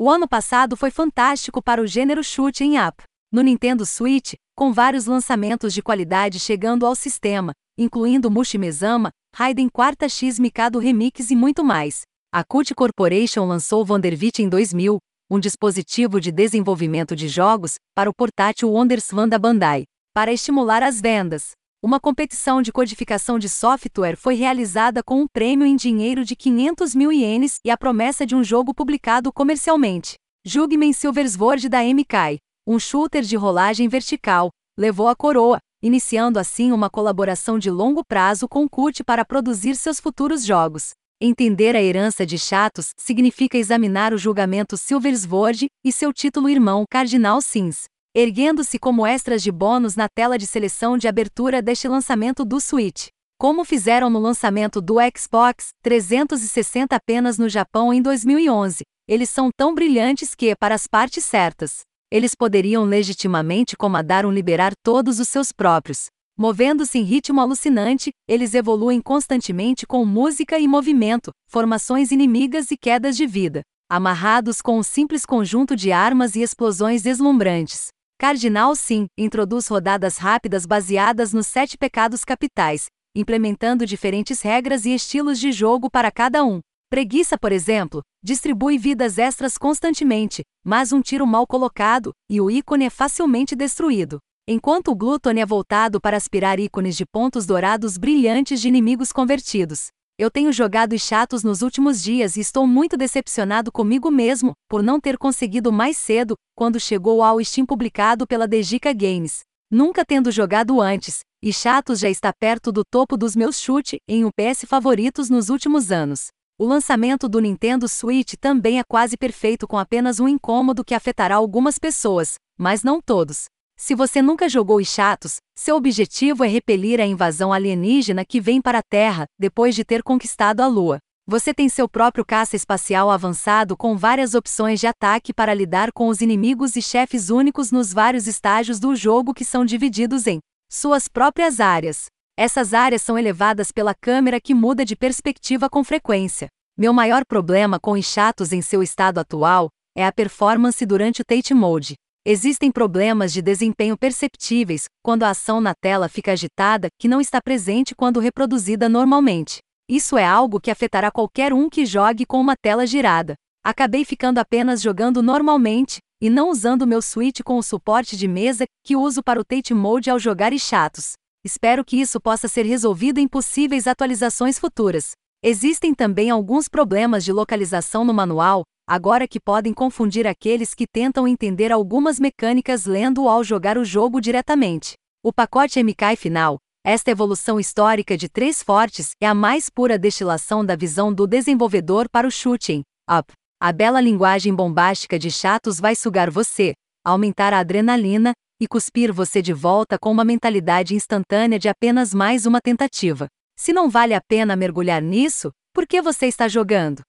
O ano passado foi fantástico para o gênero em up. No Nintendo Switch, com vários lançamentos de qualidade chegando ao sistema, incluindo Mushimezama, Raiden 4X Mikado Remix e muito mais. A Cut Corporation lançou Wonderwit em 2000, um dispositivo de desenvolvimento de jogos para o portátil WonderSwan da Bandai, para estimular as vendas. Uma competição de codificação de software foi realizada com um prêmio em dinheiro de 500 mil ienes e a promessa de um jogo publicado comercialmente. Jugman Silver Sword da MK, um shooter de rolagem vertical, levou a coroa, iniciando assim uma colaboração de longo prazo com CUT para produzir seus futuros jogos. Entender a herança de Chatos significa examinar o julgamento Silver Sword e seu título irmão Cardinal Sins erguendo-se como extras de bônus na tela de seleção de abertura deste lançamento do Switch. Como fizeram no lançamento do Xbox 360 apenas no Japão em 2011, eles são tão brilhantes que, para as partes certas, eles poderiam legitimamente comandar um liberar todos os seus próprios. Movendo-se em ritmo alucinante, eles evoluem constantemente com música e movimento, formações inimigas e quedas de vida, amarrados com um simples conjunto de armas e explosões deslumbrantes. Cardinal Sim introduz rodadas rápidas baseadas nos sete pecados capitais, implementando diferentes regras e estilos de jogo para cada um. Preguiça, por exemplo, distribui vidas extras constantemente, mas um tiro mal colocado, e o ícone é facilmente destruído. Enquanto o Glutton é voltado para aspirar ícones de pontos dourados brilhantes de inimigos convertidos. Eu tenho jogado chatos nos últimos dias e estou muito decepcionado comigo mesmo por não ter conseguido mais cedo, quando chegou ao Steam publicado pela Dejica Games. Nunca tendo jogado antes, e Chatos já está perto do topo dos meus chute em UPS favoritos nos últimos anos. O lançamento do Nintendo Switch também é quase perfeito com apenas um incômodo que afetará algumas pessoas, mas não todos. Se você nunca jogou Chatos, seu objetivo é repelir a invasão alienígena que vem para a Terra, depois de ter conquistado a Lua. Você tem seu próprio caça espacial avançado com várias opções de ataque para lidar com os inimigos e chefes únicos nos vários estágios do jogo que são divididos em suas próprias áreas. Essas áreas são elevadas pela câmera que muda de perspectiva com frequência. Meu maior problema com Chatos em seu estado atual é a performance durante o Tate Mode. Existem problemas de desempenho perceptíveis quando a ação na tela fica agitada que não está presente quando reproduzida normalmente. Isso é algo que afetará qualquer um que jogue com uma tela girada. Acabei ficando apenas jogando normalmente, e não usando meu Switch com o suporte de mesa que uso para o Tate Mode ao jogar e chatos. Espero que isso possa ser resolvido em possíveis atualizações futuras. Existem também alguns problemas de localização no manual, agora que podem confundir aqueles que tentam entender algumas mecânicas lendo ao jogar o jogo diretamente. O pacote MK final, esta evolução histórica de três fortes, é a mais pura destilação da visão do desenvolvedor para o shooting up. A bela linguagem bombástica de chatos vai sugar você, aumentar a adrenalina e cuspir você de volta com uma mentalidade instantânea de apenas mais uma tentativa. Se não vale a pena mergulhar nisso, por que você está jogando?